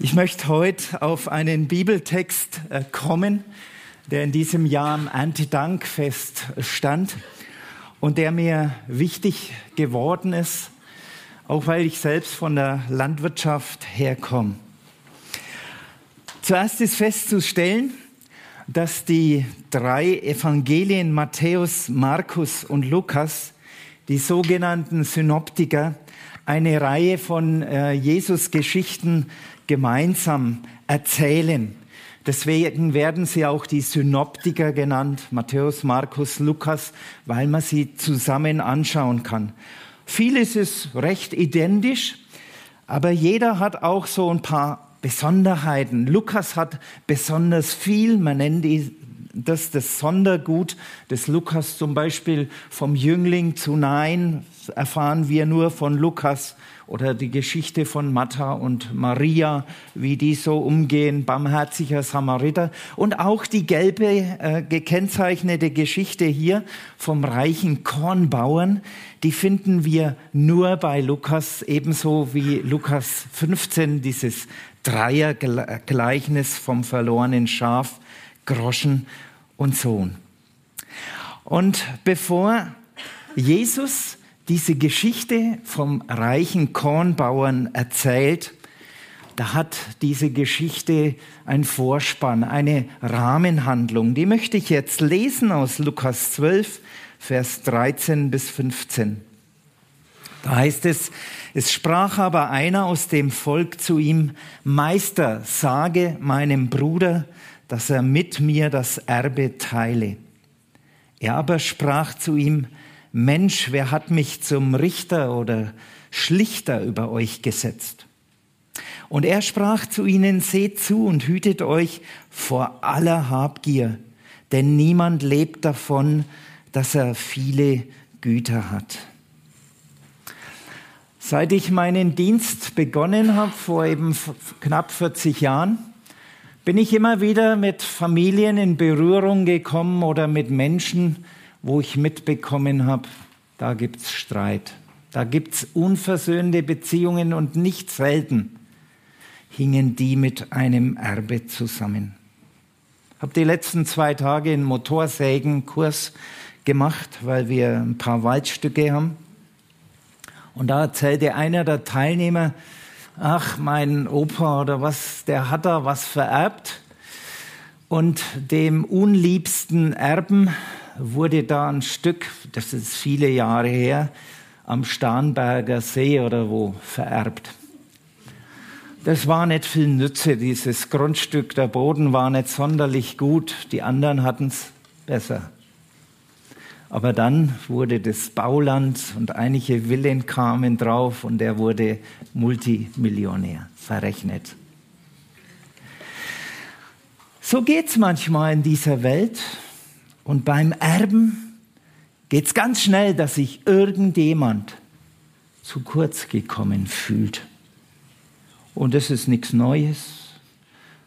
Ich möchte heute auf einen Bibeltext äh, kommen, der in diesem Jahr am Erntedankfest stand und der mir wichtig geworden ist, auch weil ich selbst von der Landwirtschaft herkomme. Zuerst ist festzustellen, dass die drei Evangelien Matthäus, Markus und Lukas, die sogenannten Synoptiker, eine Reihe von äh, Jesus-Geschichten gemeinsam erzählen. Deswegen werden sie auch die Synoptiker genannt, Matthäus, Markus, Lukas, weil man sie zusammen anschauen kann. Vieles ist recht identisch, aber jeder hat auch so ein paar Besonderheiten. Lukas hat besonders viel, man nennt das das Sondergut des Lukas zum Beispiel vom Jüngling zu Nein erfahren wir nur von Lukas oder die Geschichte von Martha und Maria, wie die so umgehen, barmherziger Samariter und auch die gelbe äh, gekennzeichnete Geschichte hier vom reichen Kornbauern, die finden wir nur bei Lukas, ebenso wie Lukas 15, dieses Dreiergleichnis vom verlorenen Schaf, Groschen und Sohn. Und bevor Jesus diese Geschichte vom reichen Kornbauern erzählt, da hat diese Geschichte ein Vorspann, eine Rahmenhandlung. Die möchte ich jetzt lesen aus Lukas 12, Vers 13 bis 15. Da heißt es, es sprach aber einer aus dem Volk zu ihm, Meister, sage meinem Bruder, dass er mit mir das Erbe teile. Er aber sprach zu ihm, Mensch, wer hat mich zum Richter oder Schlichter über euch gesetzt? Und er sprach zu ihnen, seht zu und hütet euch vor aller Habgier, denn niemand lebt davon, dass er viele Güter hat. Seit ich meinen Dienst begonnen habe, vor eben knapp 40 Jahren, bin ich immer wieder mit Familien in Berührung gekommen oder mit Menschen, wo ich mitbekommen habe, da gibt es Streit, da gibt es unversöhnte Beziehungen und nicht selten hingen die mit einem Erbe zusammen. Ich habe die letzten zwei Tage einen Motorsägenkurs gemacht, weil wir ein paar Waldstücke haben. Und da erzählte einer der Teilnehmer, ach, mein Opa oder was, der hat da was vererbt. Und dem unliebsten Erben wurde da ein Stück, das ist viele Jahre her, am Starnberger See oder wo vererbt. Das war nicht viel Nütze, dieses Grundstück. Der Boden war nicht sonderlich gut, die anderen hatten es besser. Aber dann wurde das Bauland und einige Villen kamen drauf und er wurde Multimillionär, verrechnet. So geht es manchmal in dieser Welt. Und beim Erben geht es ganz schnell, dass sich irgendjemand zu kurz gekommen fühlt. Und das ist nichts Neues.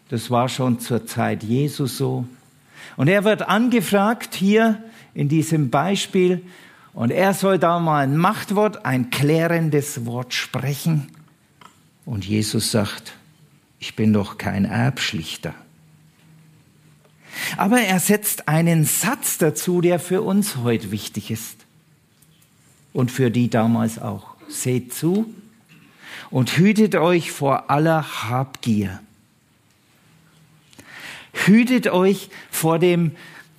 Das war schon zur Zeit Jesu so. Und er wird angefragt hier, in diesem Beispiel. Und er soll da mal ein Machtwort, ein klärendes Wort sprechen. Und Jesus sagt, ich bin doch kein Erbschlichter. Aber er setzt einen Satz dazu, der für uns heute wichtig ist. Und für die damals auch. Seht zu und hütet euch vor aller Habgier. Hütet euch vor dem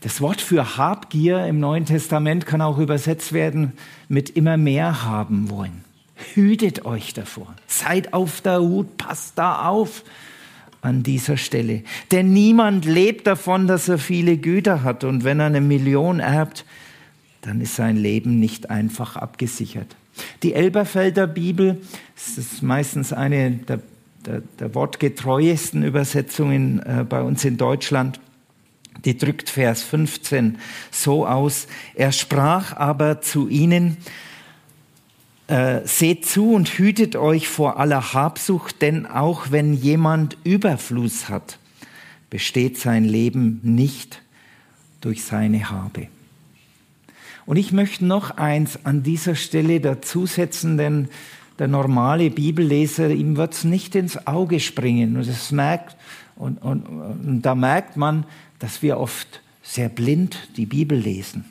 das Wort für Habgier im Neuen Testament kann auch übersetzt werden mit immer mehr haben wollen. Hütet euch davor. Seid auf der Hut, passt da auf an dieser Stelle. Denn niemand lebt davon, dass er viele Güter hat. Und wenn er eine Million erbt, dann ist sein Leben nicht einfach abgesichert. Die Elberfelder Bibel, ist meistens eine der der, der wortgetreuesten Übersetzungen äh, bei uns in Deutschland. Die drückt Vers 15 so aus. Er sprach aber zu ihnen, äh, seht zu und hütet euch vor aller Habsucht, denn auch wenn jemand Überfluss hat, besteht sein Leben nicht durch seine Habe. Und ich möchte noch eins an dieser Stelle dazusetzen, denn der normale Bibelleser, ihm wird es nicht ins Auge springen. Und, das merkt, und, und, und da merkt man, dass wir oft sehr blind die Bibel lesen.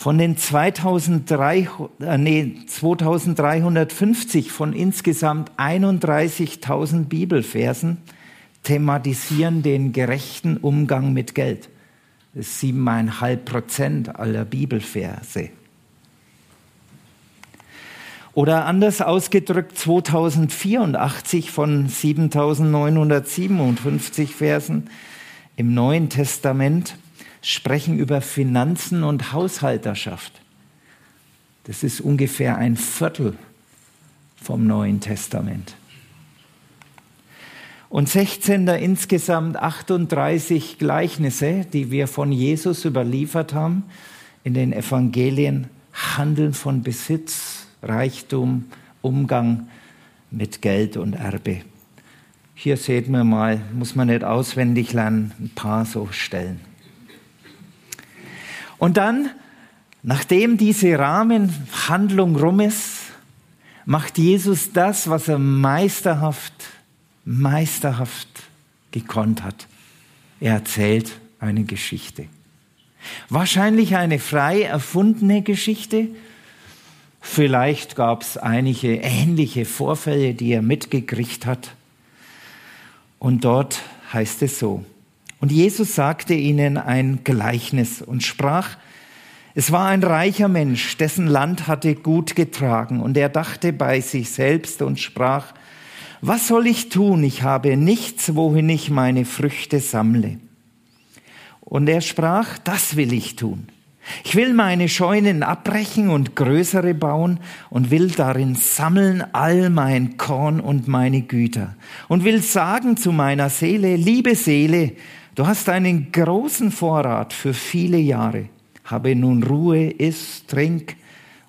Von den 2300, äh, nee, 2350 von insgesamt 31.000 Bibelversen thematisieren den gerechten Umgang mit Geld. Das ist siebeneinhalb Prozent aller Bibelverse. Oder anders ausgedrückt, 2084 von 7957 Versen im Neuen Testament sprechen über Finanzen und Haushalterschaft. Das ist ungefähr ein Viertel vom Neuen Testament. Und 16 der insgesamt 38 Gleichnisse, die wir von Jesus überliefert haben, in den Evangelien handeln von Besitz, Reichtum, Umgang mit Geld und Erbe. Hier seht man mal, muss man nicht auswendig lernen, ein paar so Stellen. Und dann, nachdem diese Rahmenhandlung rum ist, macht Jesus das, was er meisterhaft, meisterhaft gekonnt hat. Er erzählt eine Geschichte. Wahrscheinlich eine frei erfundene Geschichte, Vielleicht gab es einige ähnliche Vorfälle, die er mitgekriegt hat. Und dort heißt es so. Und Jesus sagte ihnen ein Gleichnis und sprach, es war ein reicher Mensch, dessen Land hatte gut getragen, und er dachte bei sich selbst und sprach, was soll ich tun? Ich habe nichts, wohin ich meine Früchte sammle. Und er sprach, das will ich tun. Ich will meine Scheunen abbrechen und größere bauen und will darin sammeln all mein Korn und meine Güter und will sagen zu meiner Seele, liebe Seele, du hast einen großen Vorrat für viele Jahre. Habe nun Ruhe, iss, trink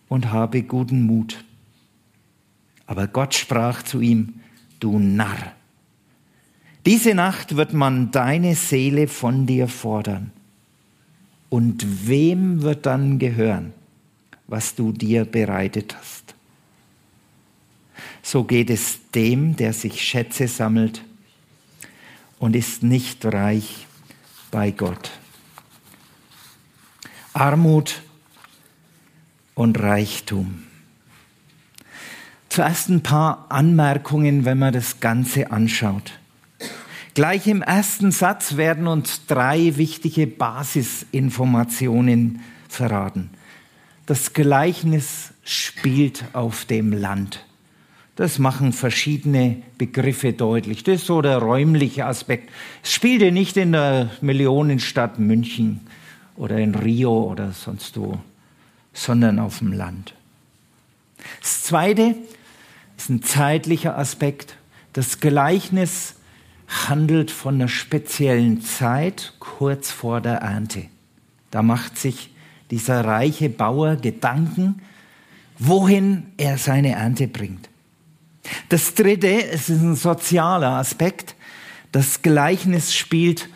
und habe guten Mut. Aber Gott sprach zu ihm, du Narr, diese Nacht wird man deine Seele von dir fordern und wem wird dann gehören, was du dir bereitet hast? So geht es dem, der sich Schätze sammelt und ist nicht reich bei Gott. Armut und Reichtum. Zuerst ein paar Anmerkungen, wenn man das Ganze anschaut. Gleich im ersten Satz werden uns drei wichtige Basisinformationen verraten. Das Gleichnis spielt auf dem Land. Das machen verschiedene Begriffe deutlich. Das ist so der räumliche Aspekt. Es spielte nicht in der Millionenstadt München oder in Rio oder sonst wo, sondern auf dem Land. Das zweite ist ein zeitlicher Aspekt. Das Gleichnis handelt von einer speziellen Zeit kurz vor der Ernte. Da macht sich dieser reiche Bauer Gedanken, wohin er seine Ernte bringt. Das dritte, es ist ein sozialer Aspekt. Das Gleichnis spielt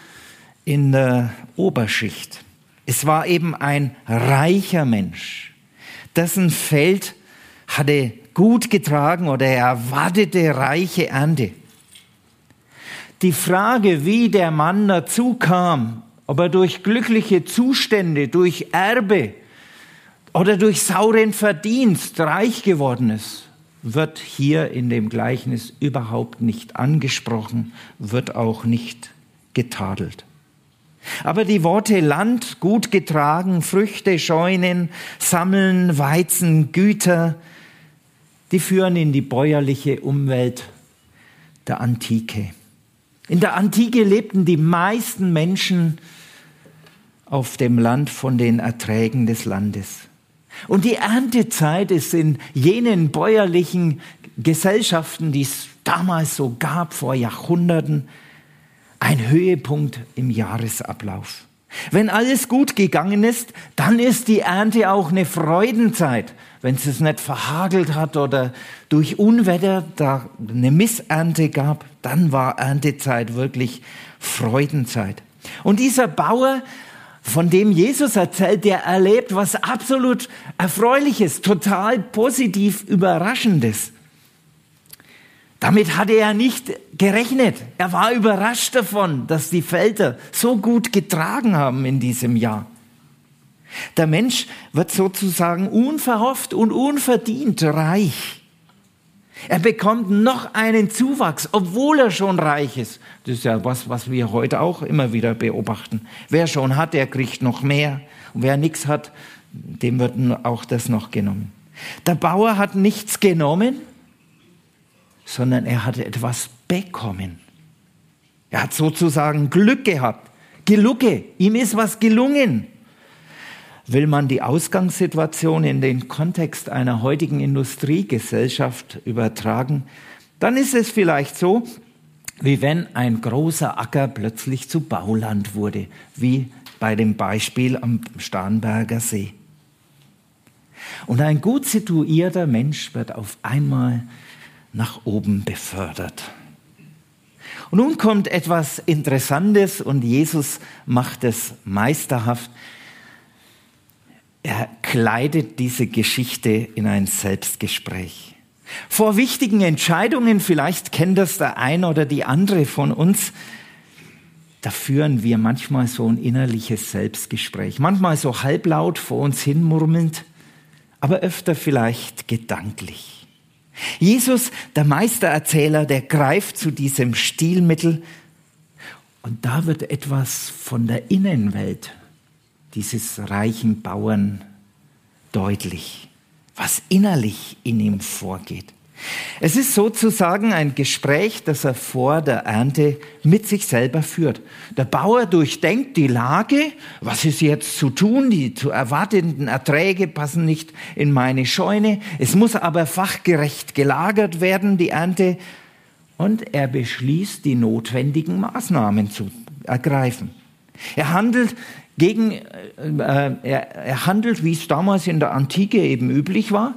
in der Oberschicht. Es war eben ein reicher Mensch, dessen Feld hatte gut getragen oder er erwartete reiche Ernte die Frage, wie der Mann dazu kam, ob er durch glückliche Zustände, durch Erbe oder durch sauren Verdienst reich geworden ist, wird hier in dem Gleichnis überhaupt nicht angesprochen, wird auch nicht getadelt. Aber die Worte Land, gut getragen, Früchte, Scheunen, Sammeln, Weizen, Güter, die führen in die bäuerliche Umwelt der Antike. In der Antike lebten die meisten Menschen auf dem Land von den Erträgen des Landes. Und die Erntezeit ist in jenen bäuerlichen Gesellschaften, die es damals so gab, vor Jahrhunderten, ein Höhepunkt im Jahresablauf. Wenn alles gut gegangen ist, dann ist die Ernte auch eine Freudenzeit. Wenn es nicht verhagelt hat oder durch Unwetter da eine Missernte gab, dann war Erntezeit wirklich Freudenzeit. Und dieser Bauer, von dem Jesus erzählt, der erlebt was absolut Erfreuliches, total positiv Überraschendes. Damit hatte er nicht gerechnet. Er war überrascht davon, dass die Felder so gut getragen haben in diesem Jahr. Der Mensch wird sozusagen unverhofft und unverdient reich. Er bekommt noch einen Zuwachs, obwohl er schon reich ist. Das ist ja was, was wir heute auch immer wieder beobachten. Wer schon hat, der kriegt noch mehr. Und wer nichts hat, dem wird auch das noch genommen. Der Bauer hat nichts genommen, sondern er hat etwas bekommen. Er hat sozusagen Glück gehabt. Gelucke, ihm ist was gelungen. Will man die Ausgangssituation in den Kontext einer heutigen Industriegesellschaft übertragen, dann ist es vielleicht so, wie wenn ein großer Acker plötzlich zu Bauland wurde, wie bei dem Beispiel am Starnberger See. Und ein gut situierter Mensch wird auf einmal nach oben befördert. Und nun kommt etwas Interessantes und Jesus macht es meisterhaft. Er kleidet diese Geschichte in ein Selbstgespräch. Vor wichtigen Entscheidungen, vielleicht kennt das der eine oder die andere von uns, da führen wir manchmal so ein innerliches Selbstgespräch, manchmal so halblaut vor uns hinmurmelnd, aber öfter vielleicht gedanklich. Jesus, der Meistererzähler, der greift zu diesem Stilmittel und da wird etwas von der Innenwelt dieses reichen Bauern deutlich, was innerlich in ihm vorgeht. Es ist sozusagen ein Gespräch, das er vor der Ernte mit sich selber führt. Der Bauer durchdenkt die Lage, was ist jetzt zu tun, die zu erwartenden Erträge passen nicht in meine Scheune, es muss aber fachgerecht gelagert werden, die Ernte, und er beschließt, die notwendigen Maßnahmen zu ergreifen. Er handelt gegen, äh, äh er, er handelt, wie es damals in der Antike eben üblich war,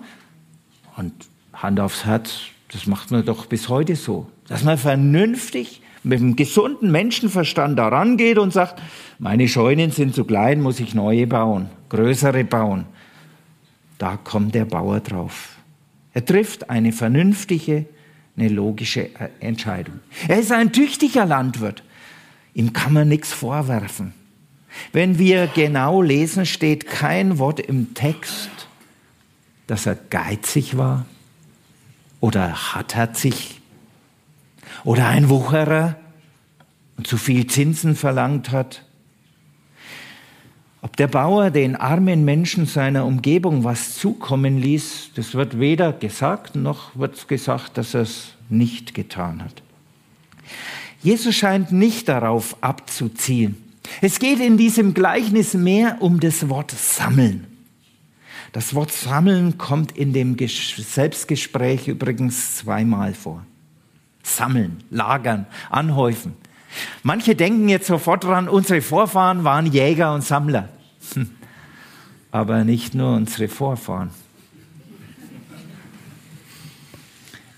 und Hand aufs Herz, das macht man doch bis heute so. Dass man vernünftig mit einem gesunden Menschenverstand da rangeht und sagt, meine Scheunen sind zu klein, muss ich neue bauen, größere bauen. Da kommt der Bauer drauf. Er trifft eine vernünftige, eine logische Entscheidung. Er ist ein tüchtiger Landwirt. Ihm kann man nichts vorwerfen. Wenn wir genau lesen, steht kein Wort im Text, dass er geizig war, oder hartherzig oder ein Wucherer und zu viel Zinsen verlangt hat. Ob der Bauer den armen Menschen seiner Umgebung was zukommen ließ, das wird weder gesagt noch wird gesagt, dass er es nicht getan hat. Jesus scheint nicht darauf abzuzielen. Es geht in diesem Gleichnis mehr um das Wort sammeln. Das Wort sammeln kommt in dem Selbstgespräch übrigens zweimal vor. Sammeln, lagern, anhäufen. Manche denken jetzt sofort dran, unsere Vorfahren waren Jäger und Sammler. Hm. Aber nicht nur unsere Vorfahren.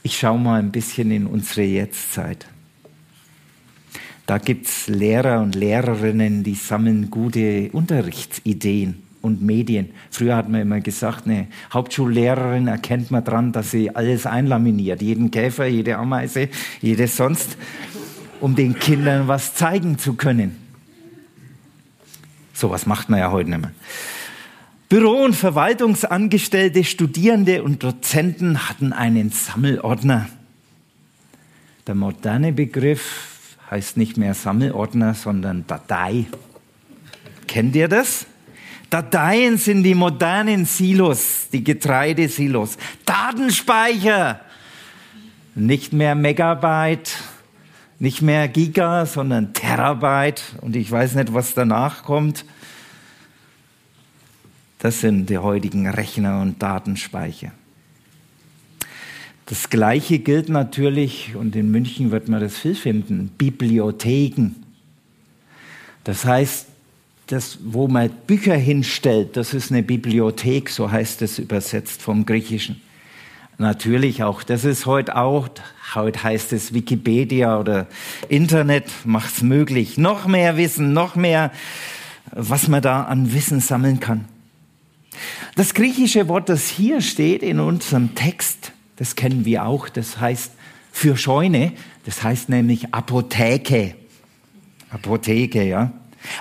Ich schaue mal ein bisschen in unsere Jetztzeit. Da gibt es Lehrer und Lehrerinnen, die sammeln gute Unterrichtsideen und Medien. Früher hat man immer gesagt, eine Hauptschullehrerin erkennt man dran, dass sie alles einlaminiert, jeden Käfer, jede Ameise, jedes sonst, um den Kindern was zeigen zu können. So was macht man ja heute nicht mehr. Büro- und Verwaltungsangestellte, Studierende und Dozenten hatten einen Sammelordner. Der moderne Begriff heißt nicht mehr Sammelordner, sondern Datei. Kennt ihr das? Dateien sind die modernen Silos, die Getreidesilos. Datenspeicher, nicht mehr Megabyte, nicht mehr Giga, sondern Terabyte. Und ich weiß nicht, was danach kommt. Das sind die heutigen Rechner und Datenspeicher. Das Gleiche gilt natürlich, und in München wird man das viel finden, Bibliotheken. Das heißt, das, wo man Bücher hinstellt, das ist eine Bibliothek, so heißt es übersetzt vom Griechischen. Natürlich auch, das ist heute auch, heute heißt es Wikipedia oder Internet macht es möglich. Noch mehr Wissen, noch mehr, was man da an Wissen sammeln kann. Das griechische Wort, das hier steht in unserem Text, das kennen wir auch, das heißt für Scheune, das heißt nämlich Apotheke. Apotheke, ja.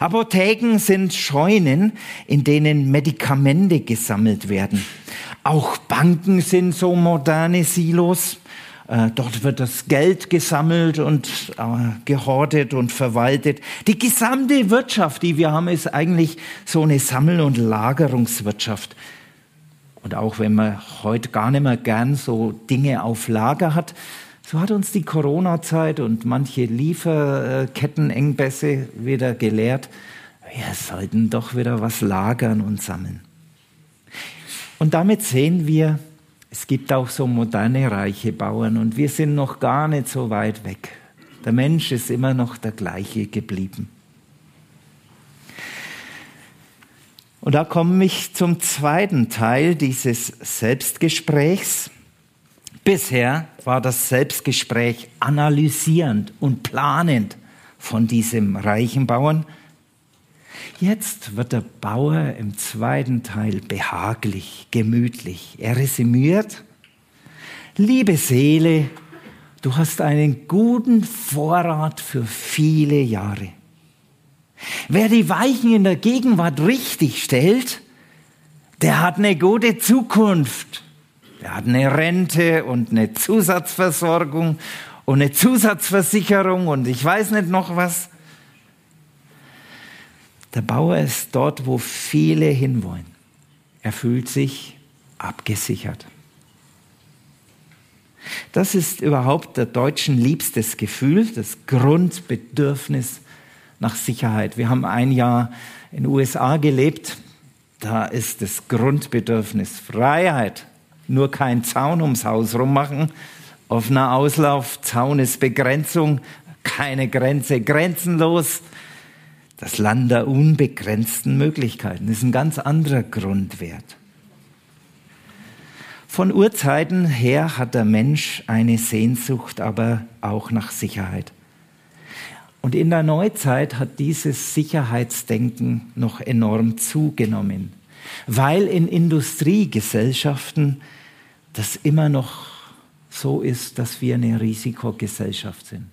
Apotheken sind Scheunen, in denen Medikamente gesammelt werden. Auch Banken sind so moderne Silos. Äh, dort wird das Geld gesammelt und äh, gehortet und verwaltet. Die gesamte Wirtschaft, die wir haben, ist eigentlich so eine Sammel- und Lagerungswirtschaft. Und auch wenn man heute gar nicht mehr gern so Dinge auf Lager hat, so hat uns die Corona-Zeit und manche Lieferkettenengpässe wieder gelehrt, wir sollten doch wieder was lagern und sammeln. Und damit sehen wir, es gibt auch so moderne reiche Bauern und wir sind noch gar nicht so weit weg. Der Mensch ist immer noch der gleiche geblieben. Und da komme ich zum zweiten Teil dieses Selbstgesprächs. Bisher war das Selbstgespräch analysierend und planend von diesem reichen Bauern. Jetzt wird der Bauer im zweiten Teil behaglich, gemütlich. Er resümiert, liebe Seele, du hast einen guten Vorrat für viele Jahre. Wer die Weichen in der Gegenwart richtig stellt, der hat eine gute Zukunft. Der hat eine Rente und eine Zusatzversorgung und eine Zusatzversicherung und ich weiß nicht noch was. Der Bauer ist dort, wo viele hinwollen. Er fühlt sich abgesichert. Das ist überhaupt der Deutschen liebstes Gefühl, das Grundbedürfnis nach Sicherheit. Wir haben ein Jahr in den USA gelebt. Da ist das Grundbedürfnis Freiheit. Nur kein Zaun ums Haus rummachen. Offener Auslauf, Zaun ist Begrenzung, keine Grenze, grenzenlos. Das Land der unbegrenzten Möglichkeiten ist ein ganz anderer Grundwert. Von Urzeiten her hat der Mensch eine Sehnsucht aber auch nach Sicherheit. Und in der Neuzeit hat dieses Sicherheitsdenken noch enorm zugenommen, weil in Industriegesellschaften das immer noch so ist, dass wir eine Risikogesellschaft sind.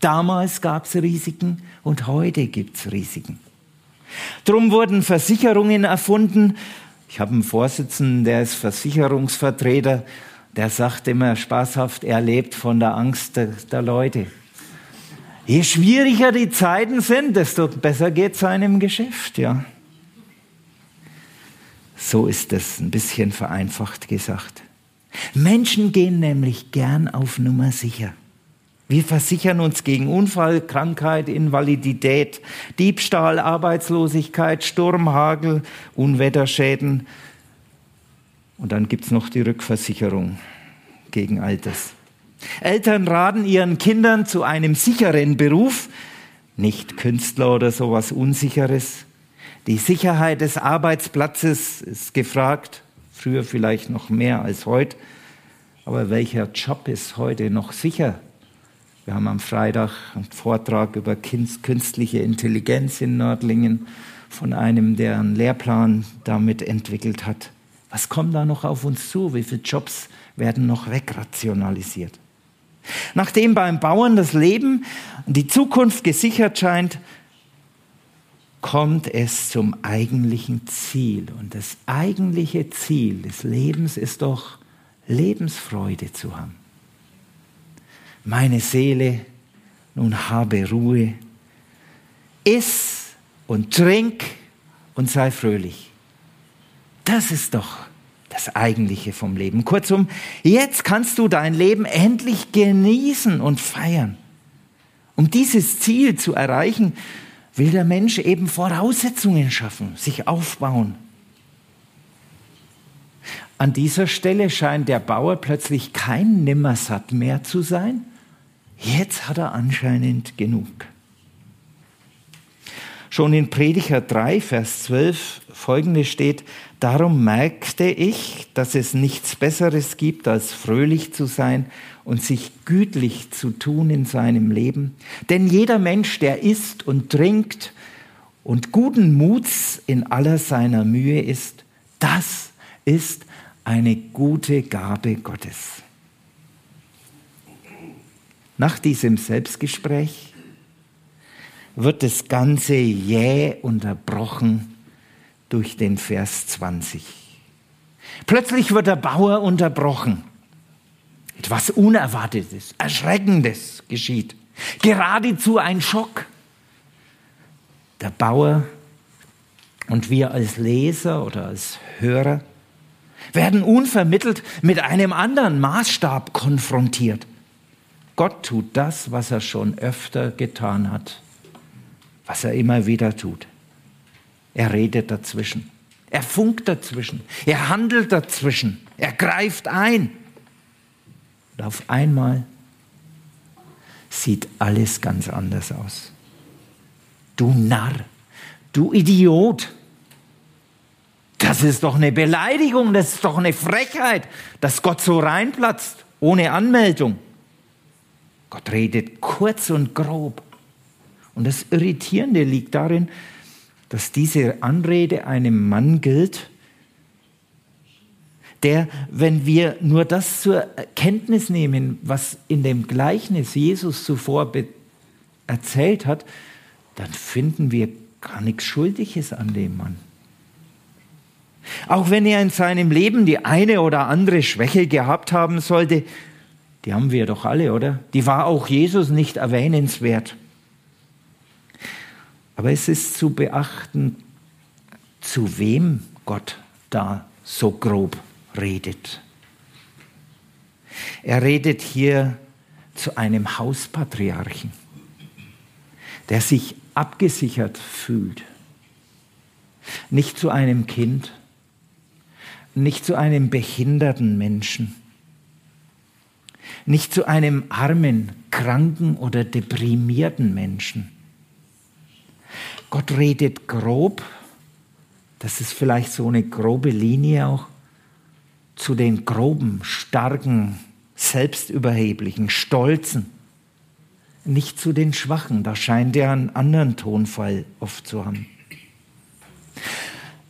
Damals gab es Risiken und heute gibt es Risiken. Drum wurden Versicherungen erfunden. Ich habe einen Vorsitzenden, der ist Versicherungsvertreter, der sagt immer spaßhaft, er lebt von der Angst der, der Leute. Je schwieriger die Zeiten sind, desto besser geht es einem Geschäft, ja. So ist es ein bisschen vereinfacht gesagt. Menschen gehen nämlich gern auf Nummer sicher. Wir versichern uns gegen Unfall, Krankheit, Invalidität, Diebstahl, Arbeitslosigkeit, Sturm, Hagel, Unwetterschäden. Und dann gibt es noch die Rückversicherung gegen all das. Eltern raten ihren Kindern zu einem sicheren Beruf, nicht Künstler oder sowas Unsicheres. Die Sicherheit des Arbeitsplatzes ist gefragt, früher vielleicht noch mehr als heute. Aber welcher Job ist heute noch sicher? Wir haben am Freitag einen Vortrag über künstliche Intelligenz in Nördlingen von einem, der einen Lehrplan damit entwickelt hat. Was kommt da noch auf uns zu? Wie viele Jobs werden noch wegrationalisiert? Nachdem beim Bauern das Leben, die Zukunft gesichert scheint, kommt es zum eigentlichen Ziel. Und das eigentliche Ziel des Lebens ist doch, Lebensfreude zu haben. Meine Seele, nun habe Ruhe, iss und trink und sei fröhlich. Das ist doch das Eigentliche vom Leben. Kurzum, jetzt kannst du dein Leben endlich genießen und feiern. Um dieses Ziel zu erreichen, will der Mensch eben Voraussetzungen schaffen, sich aufbauen. An dieser Stelle scheint der Bauer plötzlich kein Nimmersatt mehr zu sein. Jetzt hat er anscheinend genug. Schon in Prediger 3, Vers 12 folgende steht, darum merkte ich, dass es nichts Besseres gibt, als fröhlich zu sein und sich gütlich zu tun in seinem Leben. Denn jeder Mensch, der isst und trinkt und guten Muts in aller seiner Mühe ist, das ist eine gute Gabe Gottes. Nach diesem Selbstgespräch wird das Ganze jäh unterbrochen durch den Vers 20. Plötzlich wird der Bauer unterbrochen. Etwas Unerwartetes, Erschreckendes geschieht. Geradezu ein Schock. Der Bauer und wir als Leser oder als Hörer werden unvermittelt mit einem anderen Maßstab konfrontiert. Gott tut das, was er schon öfter getan hat, was er immer wieder tut. Er redet dazwischen, er funkt dazwischen, er handelt dazwischen, er greift ein. Und auf einmal sieht alles ganz anders aus. Du Narr, du Idiot, das ist doch eine Beleidigung, das ist doch eine Frechheit, dass Gott so reinplatzt, ohne Anmeldung. Gott redet kurz und grob. Und das Irritierende liegt darin, dass diese Anrede einem Mann gilt, der, wenn wir nur das zur Kenntnis nehmen, was in dem Gleichnis Jesus zuvor erzählt hat, dann finden wir gar nichts Schuldiges an dem Mann. Auch wenn er in seinem Leben die eine oder andere Schwäche gehabt haben sollte, die haben wir doch alle, oder? Die war auch Jesus nicht erwähnenswert. Aber es ist zu beachten, zu wem Gott da so grob redet. Er redet hier zu einem Hauspatriarchen, der sich abgesichert fühlt. Nicht zu einem Kind, nicht zu einem behinderten Menschen, nicht zu einem armen, kranken oder deprimierten Menschen. Gott redet grob, das ist vielleicht so eine grobe Linie auch, zu den groben, starken, selbstüberheblichen, stolzen, nicht zu den Schwachen, da scheint er einen anderen Tonfall oft zu haben.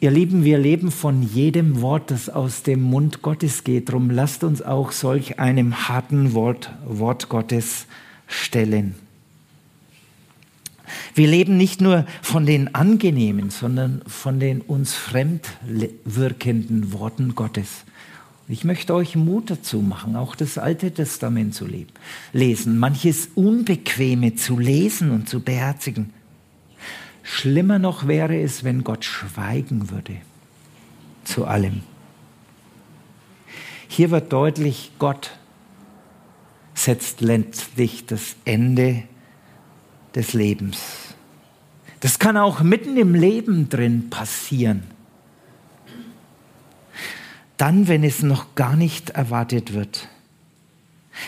Ihr Lieben, wir leben von jedem Wort, das aus dem Mund Gottes geht. Drum lasst uns auch solch einem harten Wort, Wort Gottes stellen. Wir leben nicht nur von den angenehmen, sondern von den uns fremd wirkenden Worten Gottes. Ich möchte euch Mut dazu machen, auch das Alte Testament zu lesen, manches Unbequeme zu lesen und zu beherzigen. Schlimmer noch wäre es, wenn Gott schweigen würde zu allem. Hier wird deutlich, Gott setzt letztlich das Ende des Lebens. Das kann auch mitten im Leben drin passieren. Dann, wenn es noch gar nicht erwartet wird.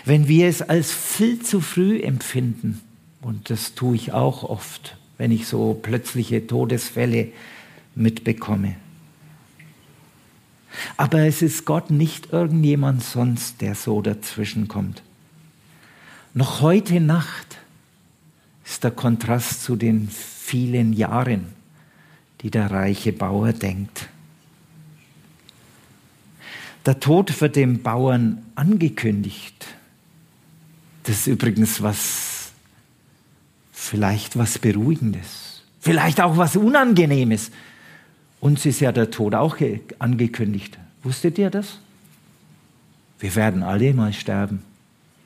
Wenn wir es als viel zu früh empfinden, und das tue ich auch oft, wenn ich so plötzliche Todesfälle mitbekomme. Aber es ist Gott nicht irgendjemand sonst, der so dazwischen kommt. Noch heute Nacht ist der Kontrast zu den vielen Jahren, die der reiche Bauer denkt. Der Tod wird dem Bauern angekündigt. Das ist übrigens was vielleicht was Beruhigendes, vielleicht auch was Unangenehmes. Uns ist ja der Tod auch angekündigt. Wusstet ihr das? Wir werden alle mal sterben.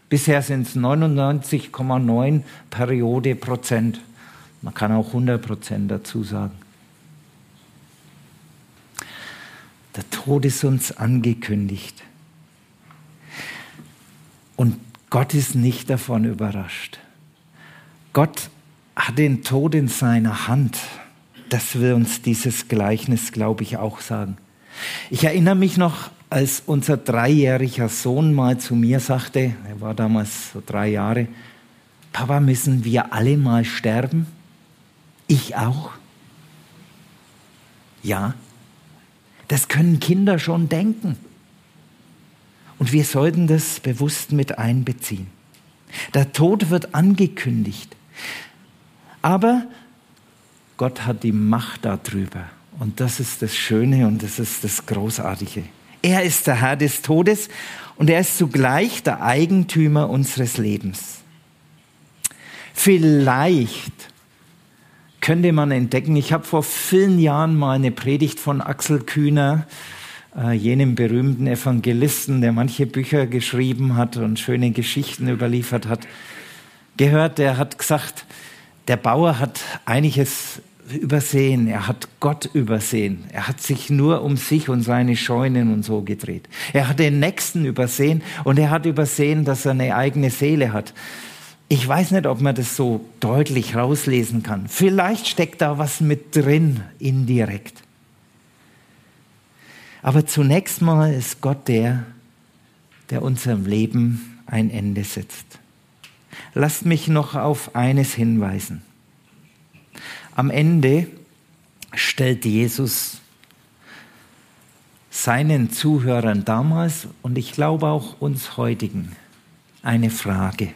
Bisher sind es 99,9 Periode Prozent. Man kann auch 100 Prozent dazu sagen. Der Tod ist uns angekündigt. Und Gott ist nicht davon überrascht. Gott hat den Tod in seiner Hand. Das will uns dieses Gleichnis, glaube ich, auch sagen. Ich erinnere mich noch als unser dreijähriger Sohn mal zu mir sagte, er war damals so drei Jahre, Papa, müssen wir alle mal sterben? Ich auch? Ja, das können Kinder schon denken. Und wir sollten das bewusst mit einbeziehen. Der Tod wird angekündigt. Aber Gott hat die Macht darüber. Und das ist das Schöne und das ist das Großartige. Er ist der Herr des Todes und er ist zugleich der Eigentümer unseres Lebens. Vielleicht könnte man entdecken, ich habe vor vielen Jahren mal eine Predigt von Axel Kühner, äh, jenem berühmten Evangelisten, der manche Bücher geschrieben hat und schöne Geschichten überliefert hat, gehört. Der hat gesagt, der Bauer hat einiges übersehen, er hat Gott übersehen. Er hat sich nur um sich und seine Scheunen und so gedreht. Er hat den Nächsten übersehen und er hat übersehen, dass er eine eigene Seele hat. Ich weiß nicht, ob man das so deutlich rauslesen kann. Vielleicht steckt da was mit drin, indirekt. Aber zunächst mal ist Gott der, der unserem Leben ein Ende setzt. Lasst mich noch auf eines hinweisen. Am Ende stellt Jesus seinen Zuhörern damals und ich glaube auch uns heutigen eine Frage,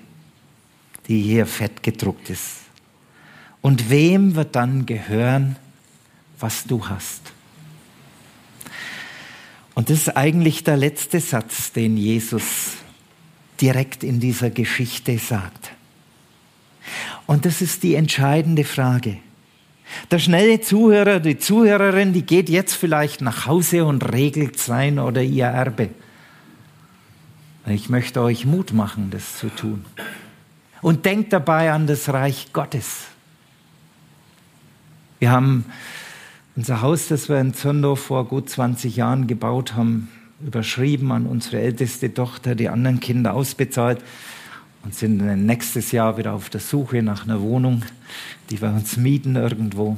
die hier fett gedruckt ist. Und wem wird dann gehören, was du hast? Und das ist eigentlich der letzte Satz, den Jesus direkt in dieser Geschichte sagt. Und das ist die entscheidende Frage. Der schnelle Zuhörer, die Zuhörerin, die geht jetzt vielleicht nach Hause und regelt sein oder ihr Erbe. Ich möchte euch Mut machen, das zu tun. Und denkt dabei an das Reich Gottes. Wir haben unser Haus, das wir in Zondorf vor gut 20 Jahren gebaut haben, überschrieben an unsere älteste Tochter, die anderen Kinder ausbezahlt und sind nächstes Jahr wieder auf der Suche nach einer Wohnung, die wir uns mieten irgendwo.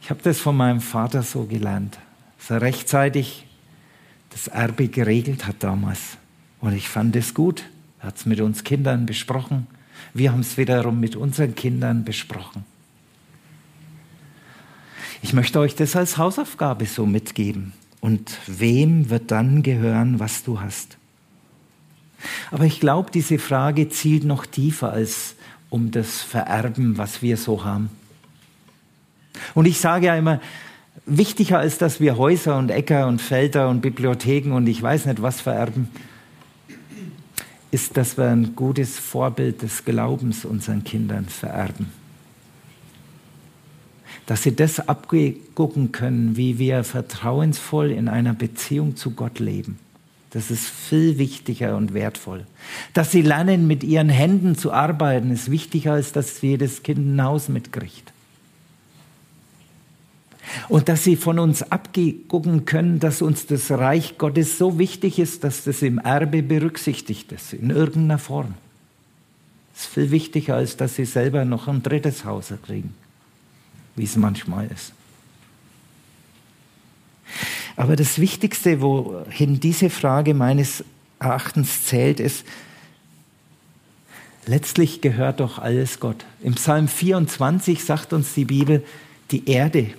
Ich habe das von meinem Vater so gelernt, dass er rechtzeitig das Erbe geregelt hat damals. Und ich fand es gut. Er hat es mit uns Kindern besprochen. Wir haben es wiederum mit unseren Kindern besprochen. Ich möchte euch das als Hausaufgabe so mitgeben. Und wem wird dann gehören, was du hast? Aber ich glaube, diese Frage zielt noch tiefer als um das Vererben, was wir so haben. Und ich sage ja immer, wichtiger als dass wir Häuser und Äcker und Felder und Bibliotheken und ich weiß nicht was vererben, ist, dass wir ein gutes Vorbild des Glaubens unseren Kindern vererben. Dass sie das abgucken können, wie wir vertrauensvoll in einer Beziehung zu Gott leben. Das ist viel wichtiger und wertvoll. Dass sie lernen, mit ihren Händen zu arbeiten, ist wichtiger, als dass jedes Kind ein Haus mitkriegt. Und dass sie von uns abgucken können, dass uns das Reich Gottes so wichtig ist, dass das im Erbe berücksichtigt ist, in irgendeiner Form. Das ist viel wichtiger, als dass sie selber noch ein drittes Haus kriegen, wie es manchmal ist. Aber das Wichtigste, wohin diese Frage meines Erachtens zählt, ist, letztlich gehört doch alles Gott. Im Psalm 24 sagt uns die Bibel, die Erde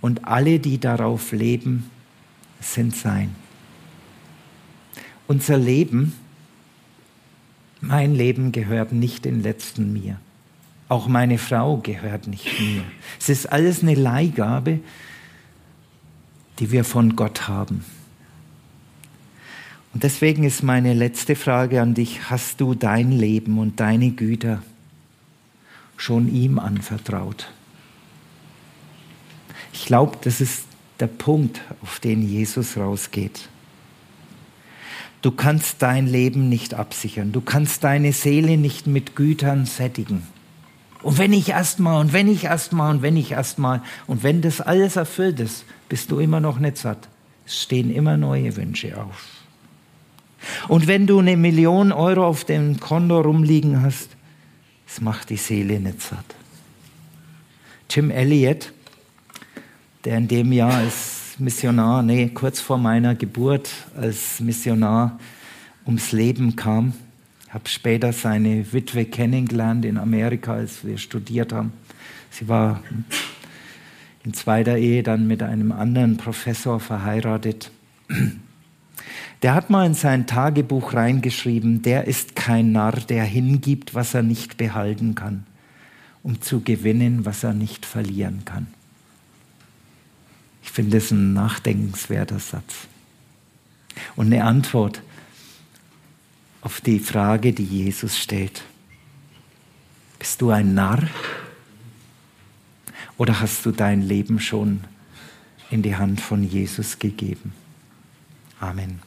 und alle, die darauf leben, sind sein. Unser Leben, mein Leben gehört nicht den letzten mir. Auch meine Frau gehört nicht mir. Es ist alles eine Leihgabe, die wir von Gott haben. Und deswegen ist meine letzte Frage an dich, hast du dein Leben und deine Güter schon ihm anvertraut? Ich glaube, das ist der Punkt, auf den Jesus rausgeht. Du kannst dein Leben nicht absichern. Du kannst deine Seele nicht mit Gütern sättigen. Und wenn ich erstmal und wenn ich erstmal und wenn ich erstmal und wenn das alles erfüllt ist, bist du immer noch nicht satt. Es stehen immer neue Wünsche auf. Und wenn du eine Million Euro auf dem Konto rumliegen hast, es macht die Seele nicht satt. Tim Elliott, der in dem Jahr als Missionar, nee, kurz vor meiner Geburt als Missionar ums Leben kam. Habe später seine Witwe kennengelernt in Amerika, als wir studiert haben. Sie war in zweiter Ehe dann mit einem anderen Professor verheiratet. Der hat mal in sein Tagebuch reingeschrieben, der ist kein Narr, der hingibt, was er nicht behalten kann, um zu gewinnen, was er nicht verlieren kann. Ich finde es ein nachdenkenswerter Satz. Und eine Antwort auf die Frage, die Jesus stellt. Bist du ein Narr? Oder hast du dein Leben schon in die Hand von Jesus gegeben? Amen.